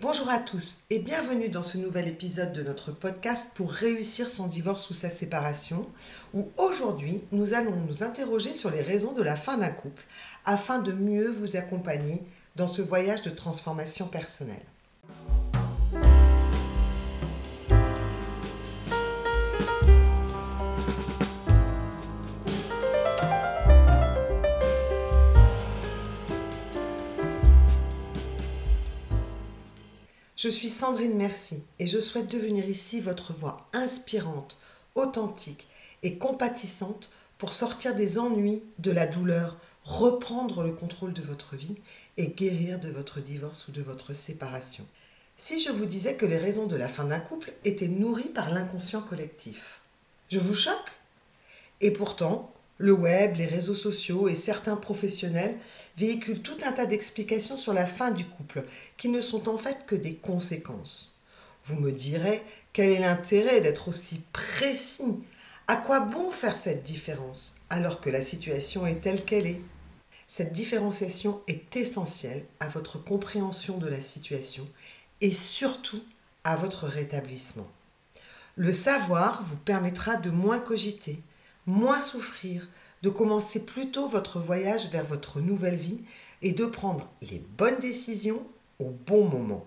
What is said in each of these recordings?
Bonjour à tous et bienvenue dans ce nouvel épisode de notre podcast pour réussir son divorce ou sa séparation, où aujourd'hui nous allons nous interroger sur les raisons de la fin d'un couple afin de mieux vous accompagner dans ce voyage de transformation personnelle. Je suis Sandrine Merci et je souhaite devenir ici votre voix inspirante, authentique et compatissante pour sortir des ennuis, de la douleur, reprendre le contrôle de votre vie et guérir de votre divorce ou de votre séparation. Si je vous disais que les raisons de la fin d'un couple étaient nourries par l'inconscient collectif, je vous choque? Et pourtant, le web, les réseaux sociaux et certains professionnels véhiculent tout un tas d'explications sur la fin du couple, qui ne sont en fait que des conséquences. Vous me direz, quel est l'intérêt d'être aussi précis? À quoi bon faire cette différence alors que la situation est telle qu'elle est? Cette différenciation est essentielle à votre compréhension de la situation et surtout à votre rétablissement. Le savoir vous permettra de moins cogiter, moins souffrir, de commencer plutôt votre voyage vers votre nouvelle vie et de prendre les bonnes décisions au bon moment.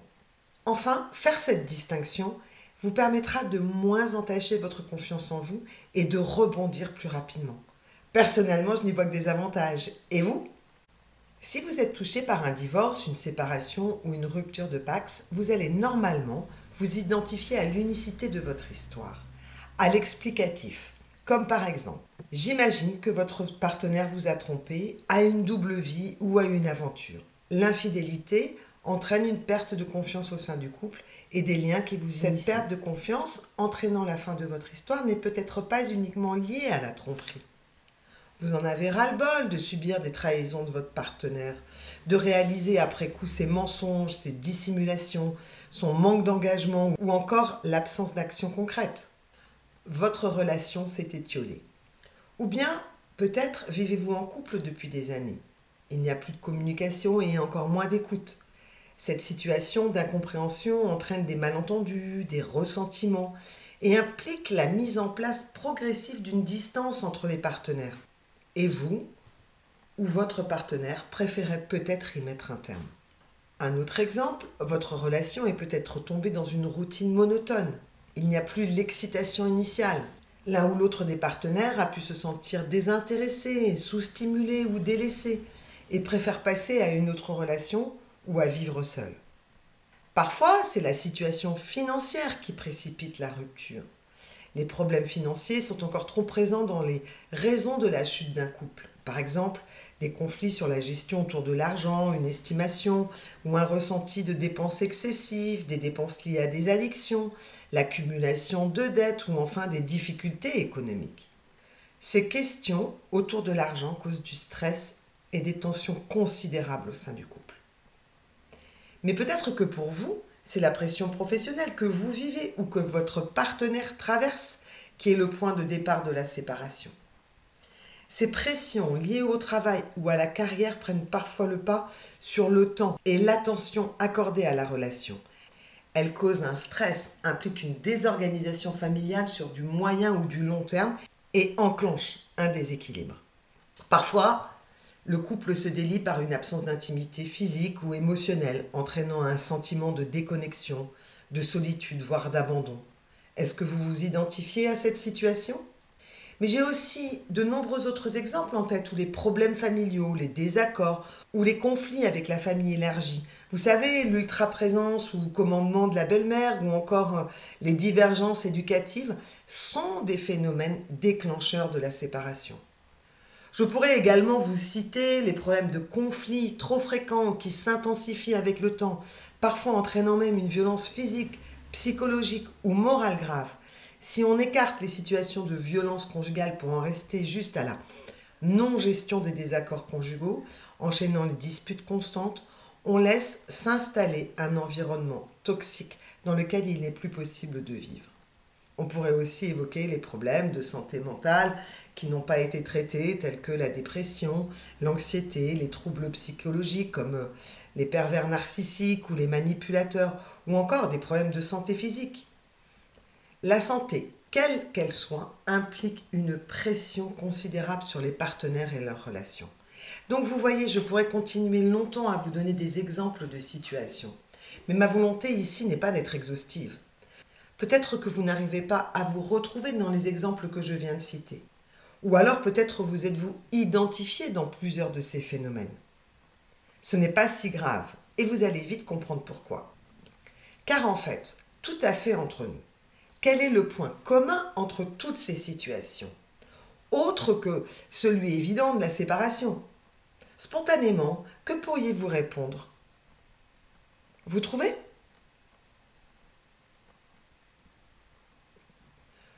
Enfin, faire cette distinction vous permettra de moins entacher votre confiance en vous et de rebondir plus rapidement. Personnellement, je n'y vois que des avantages. Et vous? Si vous êtes touché par un divorce, une séparation ou une rupture de Pax, vous allez normalement vous identifier à l'unicité de votre histoire, à l'explicatif, comme par exemple, j'imagine que votre partenaire vous a trompé, a une double vie ou a une aventure. L'infidélité entraîne une perte de confiance au sein du couple et des liens qui vous Cette perte de confiance entraînant la fin de votre histoire n'est peut-être pas uniquement liée à la tromperie. Vous en avez ras-le-bol de subir des trahisons de votre partenaire, de réaliser après coup ses mensonges, ses dissimulations, son manque d'engagement ou encore l'absence d'action concrète votre relation s'est étiolée. Ou bien, peut-être vivez-vous en couple depuis des années. Il n'y a plus de communication et encore moins d'écoute. Cette situation d'incompréhension entraîne des malentendus, des ressentiments et implique la mise en place progressive d'une distance entre les partenaires. Et vous, ou votre partenaire, préférez peut-être y mettre un terme. Un autre exemple, votre relation est peut-être tombée dans une routine monotone. Il n'y a plus l'excitation initiale. L'un ou l'autre des partenaires a pu se sentir désintéressé, sous-stimulé ou délaissé et préfère passer à une autre relation ou à vivre seul. Parfois, c'est la situation financière qui précipite la rupture. Les problèmes financiers sont encore trop présents dans les raisons de la chute d'un couple. Par exemple, des conflits sur la gestion autour de l'argent, une estimation ou un ressenti de dépenses excessives, des dépenses liées à des addictions, l'accumulation de dettes ou enfin des difficultés économiques. Ces questions autour de l'argent causent du stress et des tensions considérables au sein du couple. Mais peut-être que pour vous, c'est la pression professionnelle que vous vivez ou que votre partenaire traverse qui est le point de départ de la séparation. Ces pressions liées au travail ou à la carrière prennent parfois le pas sur le temps et l'attention accordée à la relation. Elles causent un stress, impliquent une désorganisation familiale sur du moyen ou du long terme et enclenchent un déséquilibre. Parfois, le couple se délie par une absence d'intimité physique ou émotionnelle, entraînant un sentiment de déconnexion, de solitude, voire d'abandon. Est-ce que vous vous identifiez à cette situation? Mais j'ai aussi de nombreux autres exemples en tête où les problèmes familiaux, les désaccords ou les conflits avec la famille élargie. Vous savez, l'ultra-présence ou commandement de la belle-mère ou encore euh, les divergences éducatives sont des phénomènes déclencheurs de la séparation. Je pourrais également vous citer les problèmes de conflits trop fréquents qui s'intensifient avec le temps, parfois entraînant même une violence physique, psychologique ou morale grave. Si on écarte les situations de violence conjugale pour en rester juste à la non-gestion des désaccords conjugaux, enchaînant les disputes constantes, on laisse s'installer un environnement toxique dans lequel il n'est plus possible de vivre. On pourrait aussi évoquer les problèmes de santé mentale qui n'ont pas été traités, tels que la dépression, l'anxiété, les troubles psychologiques comme euh, les pervers narcissiques ou les manipulateurs, ou encore des problèmes de santé physique. La santé, quelle qu'elle soit, implique une pression considérable sur les partenaires et leurs relations. Donc vous voyez, je pourrais continuer longtemps à vous donner des exemples de situations. Mais ma volonté ici n'est pas d'être exhaustive. Peut-être que vous n'arrivez pas à vous retrouver dans les exemples que je viens de citer. Ou alors peut-être vous êtes-vous identifié dans plusieurs de ces phénomènes. Ce n'est pas si grave et vous allez vite comprendre pourquoi. Car en fait, tout à fait entre nous, quel est le point commun entre toutes ces situations? Autre que celui évident de la séparation. Spontanément, que pourriez-vous répondre? Vous trouvez?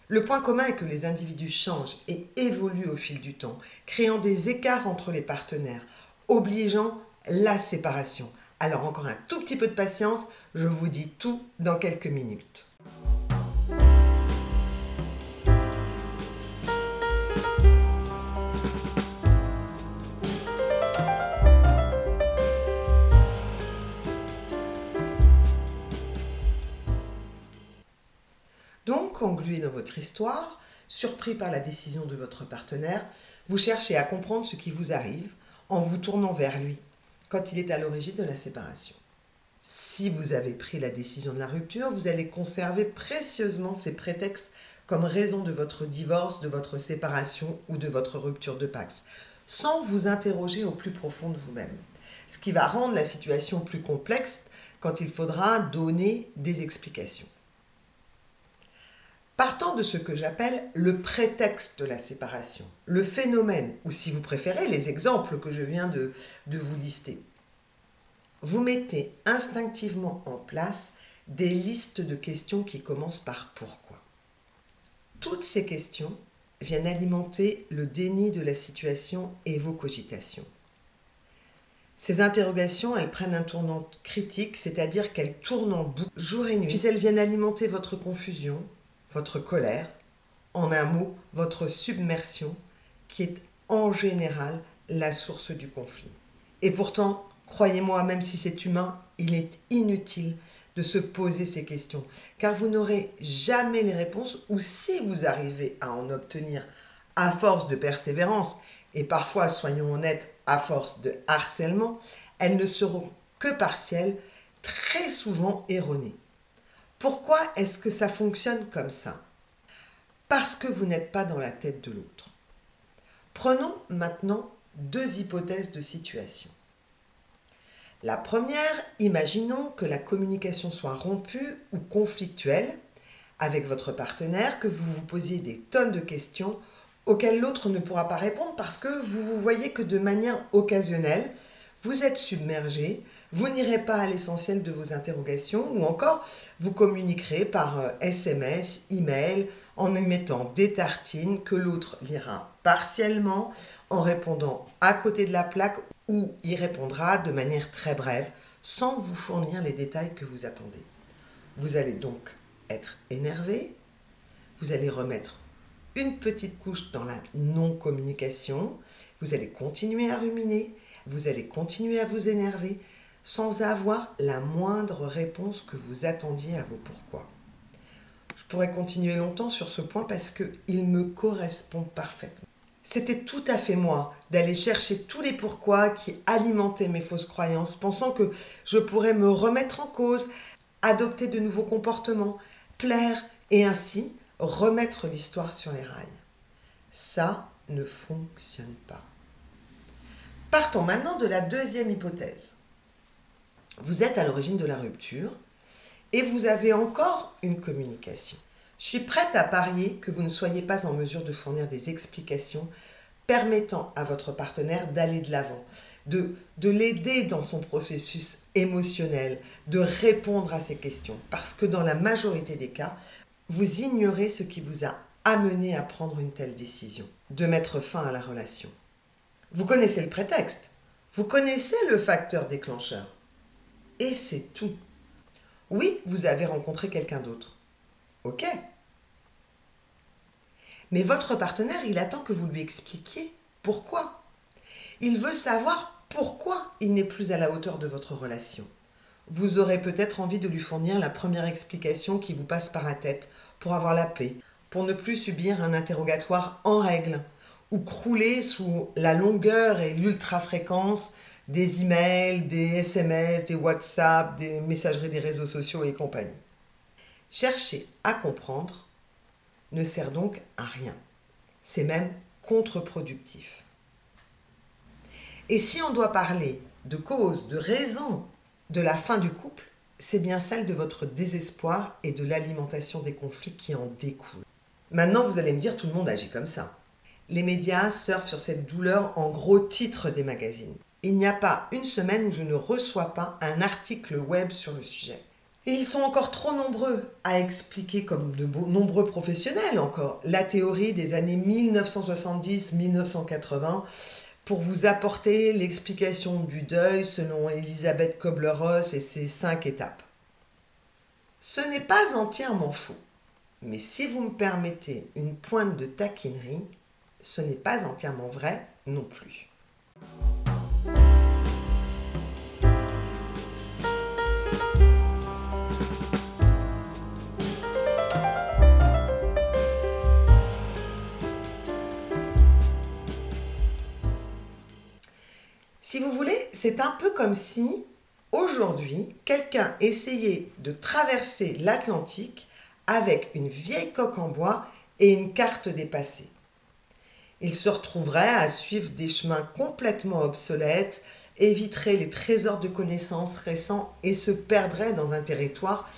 Le point commun est que les individus changent et évoluent au fil du temps, créant des écarts entre les partenaires, obligeant la séparation. Alors encore un tout petit peu de patience, je vous dis tout dans quelques minutes. Dans votre histoire, surpris par la décision de votre partenaire, vous cherchez à comprendre ce qui vous arrive en vous tournant vers lui quand il est à l'origine de la séparation. Si vous avez pris la décision de la rupture, vous allez conserver précieusement ces prétextes comme raison de votre divorce, de votre séparation ou de votre rupture de Pax, sans vous interroger au plus profond de vous-même. Ce qui va rendre la situation plus complexe quand il faudra donner des explications. Partant de ce que j'appelle le prétexte de la séparation, le phénomène, ou si vous préférez, les exemples que je viens de, vous lister, vous mettez instinctivement en place des listes de questions qui commencent par pourquoi. Toutes ces questions viennent alimenter le déni de la situation et vos cogitations. Ces interrogations, elles prennent un tournant critique, c'est-à-dire qu'elles tournent en boucle jour et nuit, puis elles viennent alimenter votre confusion, votre colère, en un mot, votre submersion, qui est en général la source du conflit. Et pourtant, croyez-moi, même si c'est humain, il est inutile de se poser ces questions, car vous n'aurez jamais les réponses, ou si vous arrivez à en obtenir à force de persévérance, et parfois, soyons honnêtes, à force de harcèlement, elles ne seront que partielles, très souvent erronées. Pourquoi est-ce que ça fonctionne comme ça? Parce que vous n'êtes pas dans la tête de l'autre. Prenons maintenant deux hypothèses de situation. La première, imaginons que la communication soit rompue ou conflictuelle avec votre partenaire, que vous vous posiez des tonnes de questions auxquelles l'autre ne pourra pas répondre parce que vous vous voyez que de manière occasionnelle, vous êtes submergé, vous n'irez pas à l'essentiel de vos interrogations ou encore vous communiquerez par SMS, euh, email, en émettant des tartines que l'autre lira partiellement, en répondant à côté de la plaque ou y répondra de manière très brève sans vous fournir les détails que vous attendez. Vous allez donc être énervé, vous allez remettre une petite couche dans la non-communication, vous allez continuer à ruminer, vous allez continuer à vous énerver sans avoir la moindre réponse que vous attendiez à vos pourquoi. Je pourrais continuer longtemps sur ce point parce qu'il me correspond parfaitement. C'était tout à fait moi d'aller chercher tous les pourquoi qui alimentaient mes fausses croyances, pensant que je pourrais me remettre en cause, adopter de nouveaux comportements, plaire et ainsi remettre l'histoire sur les rails. Ça ne fonctionne pas. Partons maintenant de la deuxième hypothèse. Vous êtes à l'origine de la rupture et vous avez encore une communication. Je suis prête à parier que vous ne soyez pas en mesure de fournir des explications permettant à votre partenaire d'aller de l'avant, de, de l'aider dans son processus émotionnel, de répondre à ses questions. Parce que dans la majorité des cas, vous ignorez ce qui vous a amené à prendre une telle décision, de mettre fin à la relation. Vous connaissez le prétexte. Vous connaissez le facteur déclencheur. Et c'est tout. Oui, vous avez rencontré quelqu'un d'autre. Ok. Mais votre partenaire, il attend que vous lui expliquiez pourquoi. Il veut savoir pourquoi il n'est plus à la hauteur de votre relation. Vous aurez peut-être envie de lui fournir la première explication qui vous passe par la tête pour avoir la paix, pour ne plus subir un interrogatoire en règle ou crouler sous la longueur et l'ultra-fréquence des emails, des SMS, des WhatsApp, des messageries des réseaux sociaux et compagnie. Chercher à comprendre ne sert donc à rien. C'est même contre-productif. Et si on doit parler de cause, de raison de la fin du couple, c'est bien celle de votre désespoir et de l'alimentation des conflits qui en découlent. Maintenant, vous allez me dire, tout le monde agit comme ça. Les médias surfent sur cette douleur en gros titres des magazines. Il n'y a pas une semaine où je ne reçois pas un article web sur le sujet. Et ils sont encore trop nombreux à expliquer, comme de nombreux professionnels encore, la théorie des années 1970-1980 pour vous apporter l'explication du deuil selon Elisabeth Kobler-Ross et ses cinq étapes. Ce n'est pas entièrement faux, mais si vous me permettez une pointe de taquinerie, ce n'est pas entièrement vrai non plus. Si vous voulez, c'est un peu comme si aujourd'hui quelqu'un essayait de traverser l'Atlantique avec une vieille coque en bois et une carte dépassée. Il se retrouverait à suivre des chemins complètement obsolètes, éviterait les trésors de connaissances récents et se perdrait dans un territoire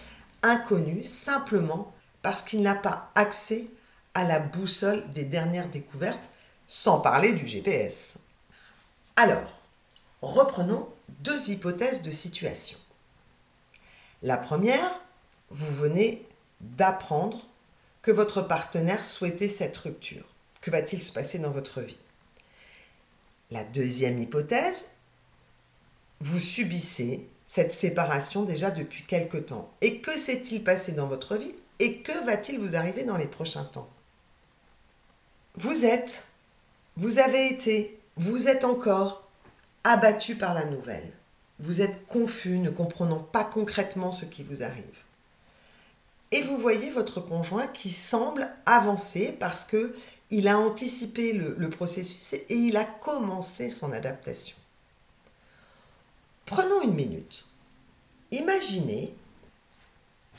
inconnu simplement parce qu'il n'a pas accès à la boussole des dernières découvertes, sans parler du GPS. Alors, Reprenons deux hypothèses de situation. La première, vous venez d'apprendre que votre partenaire souhaitait cette rupture. Que va-t-il se passer dans votre vie? La deuxième hypothèse, vous subissez cette séparation déjà depuis quelque temps. Et que s'est-il passé dans votre vie? Et que va-t-il vous arriver dans les prochains temps? Vous êtes, vous avez été, vous êtes encore abattu par la nouvelle. Vous êtes confus, ne comprenant pas concrètement ce qui vous arrive. Et vous voyez votre conjoint qui semble avancer parce que il a anticipé le, le processus et il a commencé son adaptation. Prenons une minute. Imaginez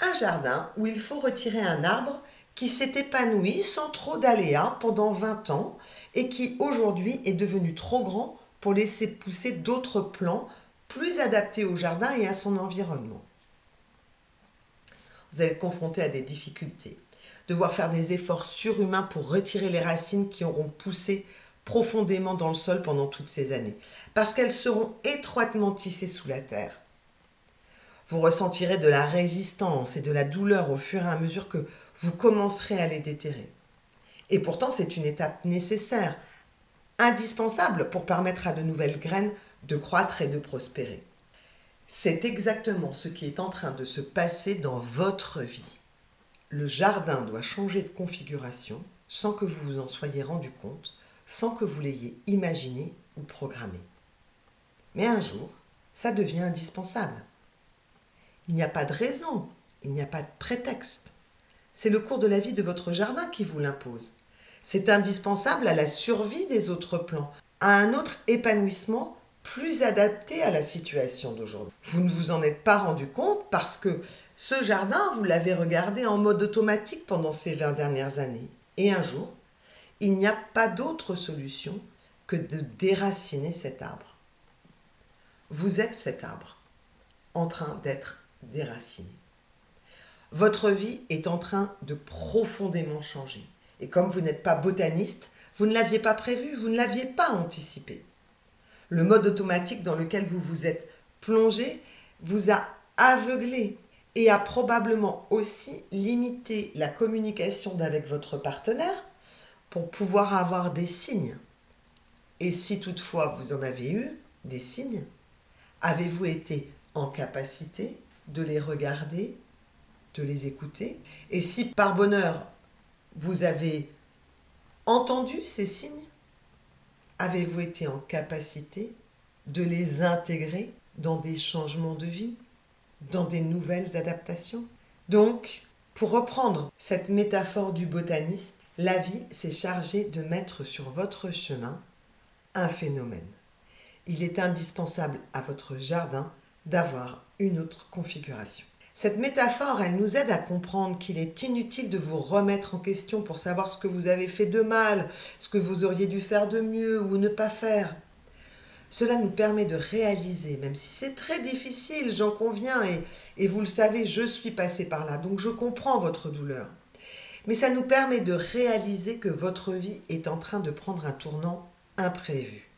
un jardin où il faut retirer un arbre qui s'est épanoui sans trop d'aléas pendant 20 ans et qui aujourd'hui est devenu trop grand pour laisser pousser d'autres plants plus adaptés au jardin et à son environnement. Vous allez être confronté à des difficultés, devoir faire des efforts surhumains pour retirer les racines qui auront poussé profondément dans le sol pendant toutes ces années, parce qu'elles seront étroitement tissées sous la terre. Vous ressentirez de la résistance et de la douleur au fur et à mesure que vous commencerez à les déterrer. Et pourtant, c'est une étape nécessaire indispensable pour permettre à de nouvelles graines de croître et de prospérer. C'est exactement ce qui est en train de se passer dans votre vie. Le jardin doit changer de configuration sans que vous vous en soyez rendu compte, sans que vous l'ayez imaginé ou programmé. Mais un jour, ça devient indispensable. Il n'y a pas de raison, il n'y a pas de prétexte. C'est le cours de la vie de votre jardin qui vous l'impose. C'est indispensable à la survie des autres plants, à un autre épanouissement plus adapté à la situation d'aujourd'hui. Vous ne vous en êtes pas rendu compte parce que ce jardin, vous l'avez regardé en mode automatique pendant ces 20 dernières années. Et un jour, il n'y a pas d'autre solution que de déraciner cet arbre. Vous êtes cet arbre en train d'être déraciné. Votre vie est en train de profondément changer. Et comme vous n'êtes pas botaniste, vous ne l'aviez pas prévu, vous ne l'aviez pas anticipé. Le mode automatique dans lequel vous vous êtes plongé vous a aveuglé et a probablement aussi limité la communication avec votre partenaire pour pouvoir avoir des signes. Et si toutefois vous en avez eu des signes, avez-vous été en capacité de les regarder, de les écouter? Et si par bonheur vous avez entendu ces signes Avez-vous été en capacité de les intégrer dans des changements de vie, dans des nouvelles adaptations? Donc, pour reprendre cette métaphore du botanisme, la vie s'est chargée de mettre sur votre chemin un phénomène. Il est indispensable à votre jardin d'avoir une autre configuration. Cette métaphore, elle nous aide à comprendre qu'il est inutile de vous remettre en question pour savoir ce que vous avez fait de mal, ce que vous auriez dû faire de mieux ou ne pas faire. Cela nous permet de réaliser, même si c'est très difficile, j'en conviens, et, vous le savez, je suis passé par là, donc je comprends votre douleur. Mais ça nous permet de réaliser que votre vie est en train de prendre un tournant imprévu.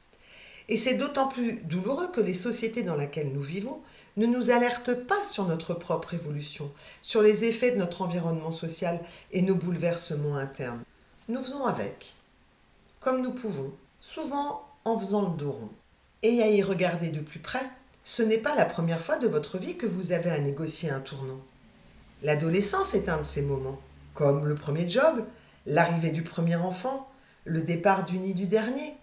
Et c'est d'autant plus douloureux que les sociétés dans lesquelles nous vivons ne nous alertent pas sur notre propre évolution, sur les effets de notre environnement social et nos bouleversements internes. Nous faisons avec, comme nous pouvons, souvent en faisant le dos rond. Et à y regarder de plus près, ce n'est pas la première fois de votre vie que vous avez à négocier un tournant. L'adolescence est un de ces moments, comme le premier job, l'arrivée du premier enfant, le départ du nid du dernier,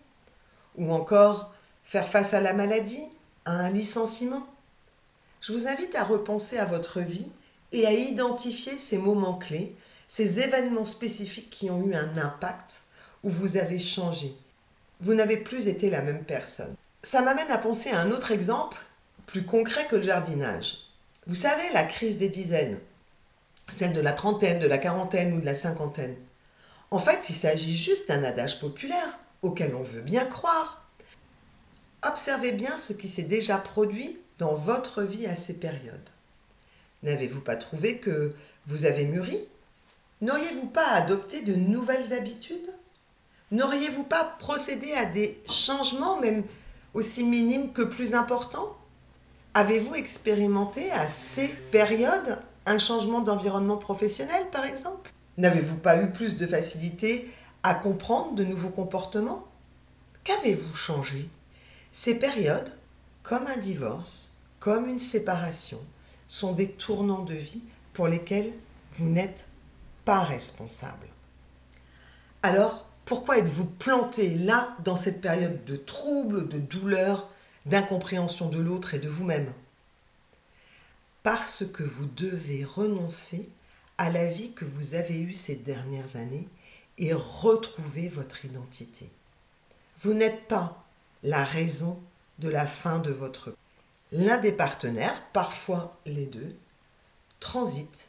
ou encore faire face à la maladie, à un licenciement. Je vous invite à repenser à votre vie et à identifier ces moments clés, ces événements spécifiques qui ont eu un impact, où vous avez changé. Vous n'avez plus été la même personne. Ça m'amène à penser à un autre exemple, plus concret que le jardinage. Vous savez, la crise des dizaines, celle de la trentaine, de la quarantaine ou de la cinquantaine. En fait, il s'agit juste d'un adage populaire auquel on veut bien croire. Observez bien ce qui s'est déjà produit dans votre vie à ces périodes. N'avez-vous pas trouvé que vous avez mûri? N'auriez-vous pas adopté de nouvelles habitudes? N'auriez-vous pas procédé à des changements, même aussi minimes que plus importants? Avez-vous expérimenté à ces périodes un changement d'environnement professionnel, par exemple? N'avez-vous pas eu plus de facilité à comprendre de nouveaux comportements? Qu'avez-vous changé? Ces périodes, comme un divorce, comme une séparation, sont des tournants de vie pour lesquels vous n'êtes pas responsable. Alors, pourquoi êtes-vous planté là dans cette période de trouble, de douleur, d'incompréhension de l'autre et de vous-même? Parce que vous devez renoncer à la vie que vous avez eue ces dernières années et retrouver votre identité. Vous n'êtes pas la raison de la fin de votre L'un des partenaires, parfois les deux, transitent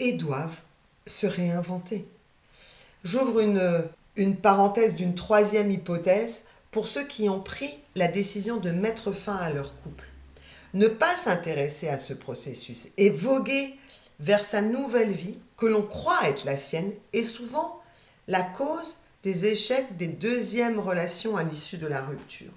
et doivent se réinventer. J'ouvre une, une parenthèse d'une troisième hypothèse pour ceux qui ont pris la décision de mettre fin à leur couple. Ne pas s'intéresser à ce processus et voguer vers sa nouvelle vie que l'on croit être la sienne est souvent la cause des échecs des deuxièmes relations à l'issue de la rupture.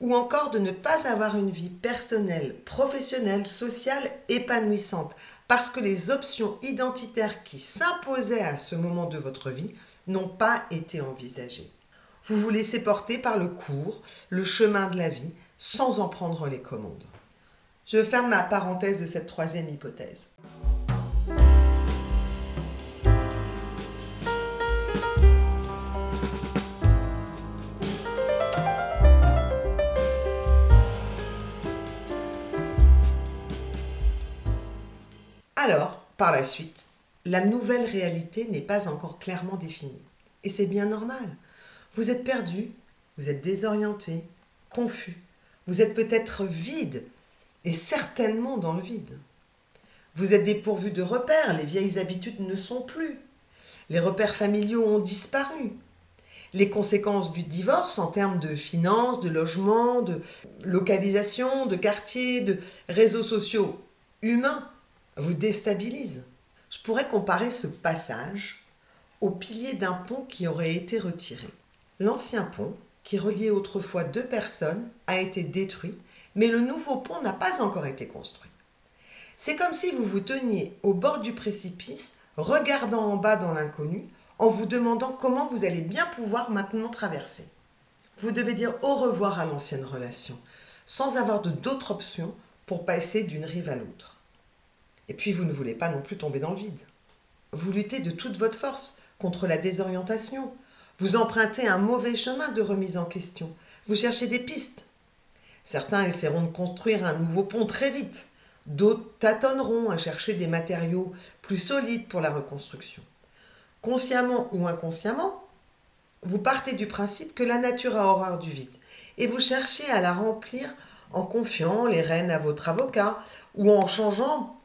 Ou encore de ne pas avoir une vie personnelle, professionnelle, sociale épanouissante, parce que les options identitaires qui s'imposaient à ce moment de votre vie n'ont pas été envisagées. Vous vous laissez porter par le cours, le chemin de la vie, sans en prendre les commandes. Je ferme ma parenthèse de cette troisième hypothèse. Par la suite, la nouvelle réalité n'est pas encore clairement définie. Et c'est bien normal. Vous êtes perdu, vous êtes désorienté, confus, vous êtes peut-être vide, et certainement dans le vide. Vous êtes dépourvu de repères, les vieilles habitudes ne sont plus. Les repères familiaux ont disparu. Les conséquences du divorce en termes de finances, de logement, de localisation, de quartier, de réseaux sociaux humains vous déstabilise. Je pourrais comparer ce passage au pilier d'un pont qui aurait été retiré. L'ancien pont, qui reliait autrefois deux personnes, a été détruit, mais le nouveau pont n'a pas encore été construit. C'est comme si vous vous teniez au bord du précipice, regardant en bas dans l'inconnu, en vous demandant comment vous allez bien pouvoir maintenant traverser. Vous devez dire au revoir à l'ancienne relation, sans avoir d'autres options pour passer d'une rive à l'autre. Et puis vous ne voulez pas non plus tomber dans le vide. Vous luttez de toute votre force contre la désorientation. Vous empruntez un mauvais chemin de remise en question. Vous cherchez des pistes. Certains essaieront de construire un nouveau pont très vite. D'autres tâtonneront à chercher des matériaux plus solides pour la reconstruction. Consciemment ou inconsciemment, vous partez du principe que la nature a horreur du vide et vous cherchez à la remplir en confiant les rênes à votre avocat ou en changeant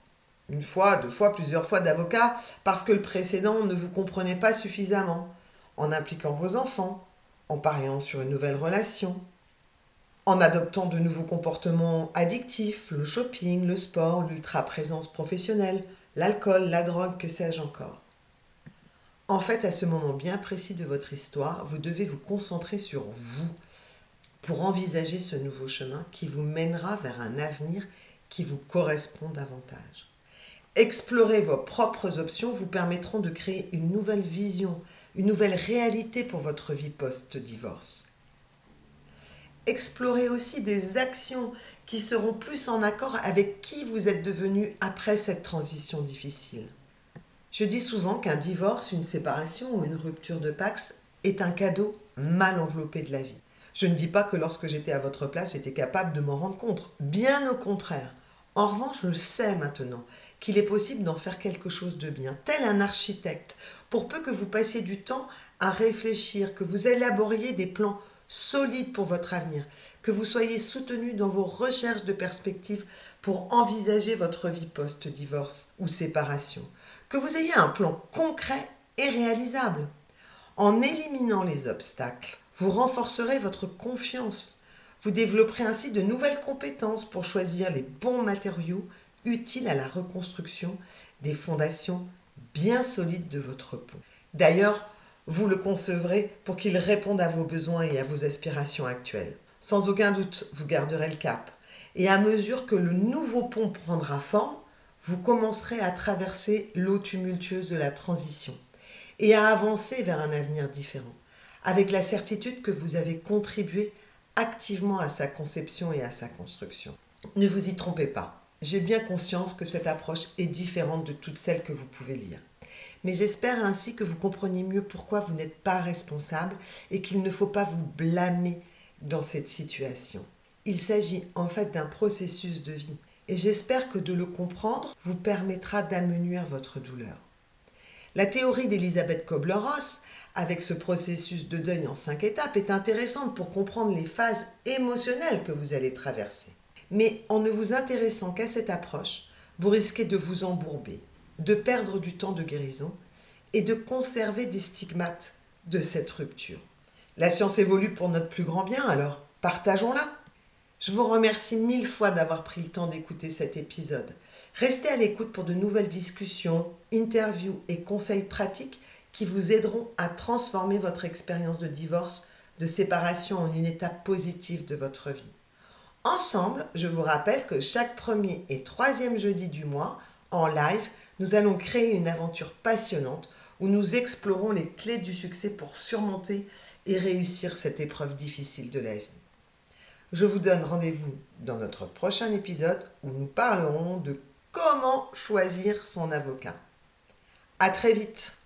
une fois, deux fois, plusieurs fois d'avocat parce que le précédent ne vous comprenait pas suffisamment, en impliquant vos enfants, en pariant sur une nouvelle relation, en adoptant de nouveaux comportements addictifs, le shopping, le sport, l'ultra-présence professionnelle, l'alcool, la drogue, que sais-je encore. En fait, à ce moment bien précis de votre histoire, vous devez vous concentrer sur vous pour envisager ce nouveau chemin qui vous mènera vers un avenir qui vous correspond davantage. Explorer vos propres options vous permettront de créer une nouvelle vision, une nouvelle réalité pour votre vie post-divorce. Explorez aussi des actions qui seront plus en accord avec qui vous êtes devenu après cette transition difficile. Je dis souvent qu'un divorce, une séparation ou une rupture de Pax est un cadeau mal enveloppé de la vie. Je ne dis pas que lorsque j'étais à votre place, j'étais capable de m'en rendre compte. Bien au contraire. En revanche, je sais maintenant qu'il est possible d'en faire quelque chose de bien, tel un architecte, pour peu que vous passiez du temps à réfléchir, que vous élaboriez des plans solides pour votre avenir, que vous soyez soutenu dans vos recherches de perspectives pour envisager votre vie post-divorce ou séparation, que vous ayez un plan concret et réalisable. En éliminant les obstacles, vous renforcerez votre confiance. Vous développerez ainsi de nouvelles compétences pour choisir les bons matériaux utiles à la reconstruction des fondations bien solides de votre pont. D'ailleurs, vous le concevrez pour qu'il réponde à vos besoins et à vos aspirations actuelles. Sans aucun doute, vous garderez le cap. Et à mesure que le nouveau pont prendra forme, vous commencerez à traverser l'eau tumultueuse de la transition et à avancer vers un avenir différent avec la certitude que vous avez contribué activement à sa conception et à sa construction. Ne vous y trompez pas. J'ai bien conscience que cette approche est différente de toutes celles que vous pouvez lire. Mais j'espère ainsi que vous compreniez mieux pourquoi vous n'êtes pas responsable et qu'il ne faut pas vous blâmer dans cette situation. Il s'agit en fait d'un processus de vie et j'espère que de le comprendre vous permettra d'amenuire votre douleur. La théorie d'Elisabeth Kobler-Ross avec ce processus de deuil en cinq étapes est intéressante pour comprendre les phases émotionnelles que vous allez traverser. Mais en ne vous intéressant qu'à cette approche, vous risquez de vous embourber, de perdre du temps de guérison et de conserver des stigmates de cette rupture. La science évolue pour notre plus grand bien, alors partageons-la. Je vous remercie mille fois d'avoir pris le temps d'écouter cet épisode. Restez à l'écoute pour de nouvelles discussions, interviews et conseils pratiques qui vous aideront à transformer votre expérience de divorce, de séparation en une étape positive de votre vie. Ensemble, je vous rappelle que chaque premier et troisième jeudi du mois, en live, nous allons créer une aventure passionnante où nous explorons les clés du succès pour surmonter et réussir cette épreuve difficile de la vie. Je vous donne rendez-vous dans notre prochain épisode où nous parlerons de comment choisir son avocat. À très vite!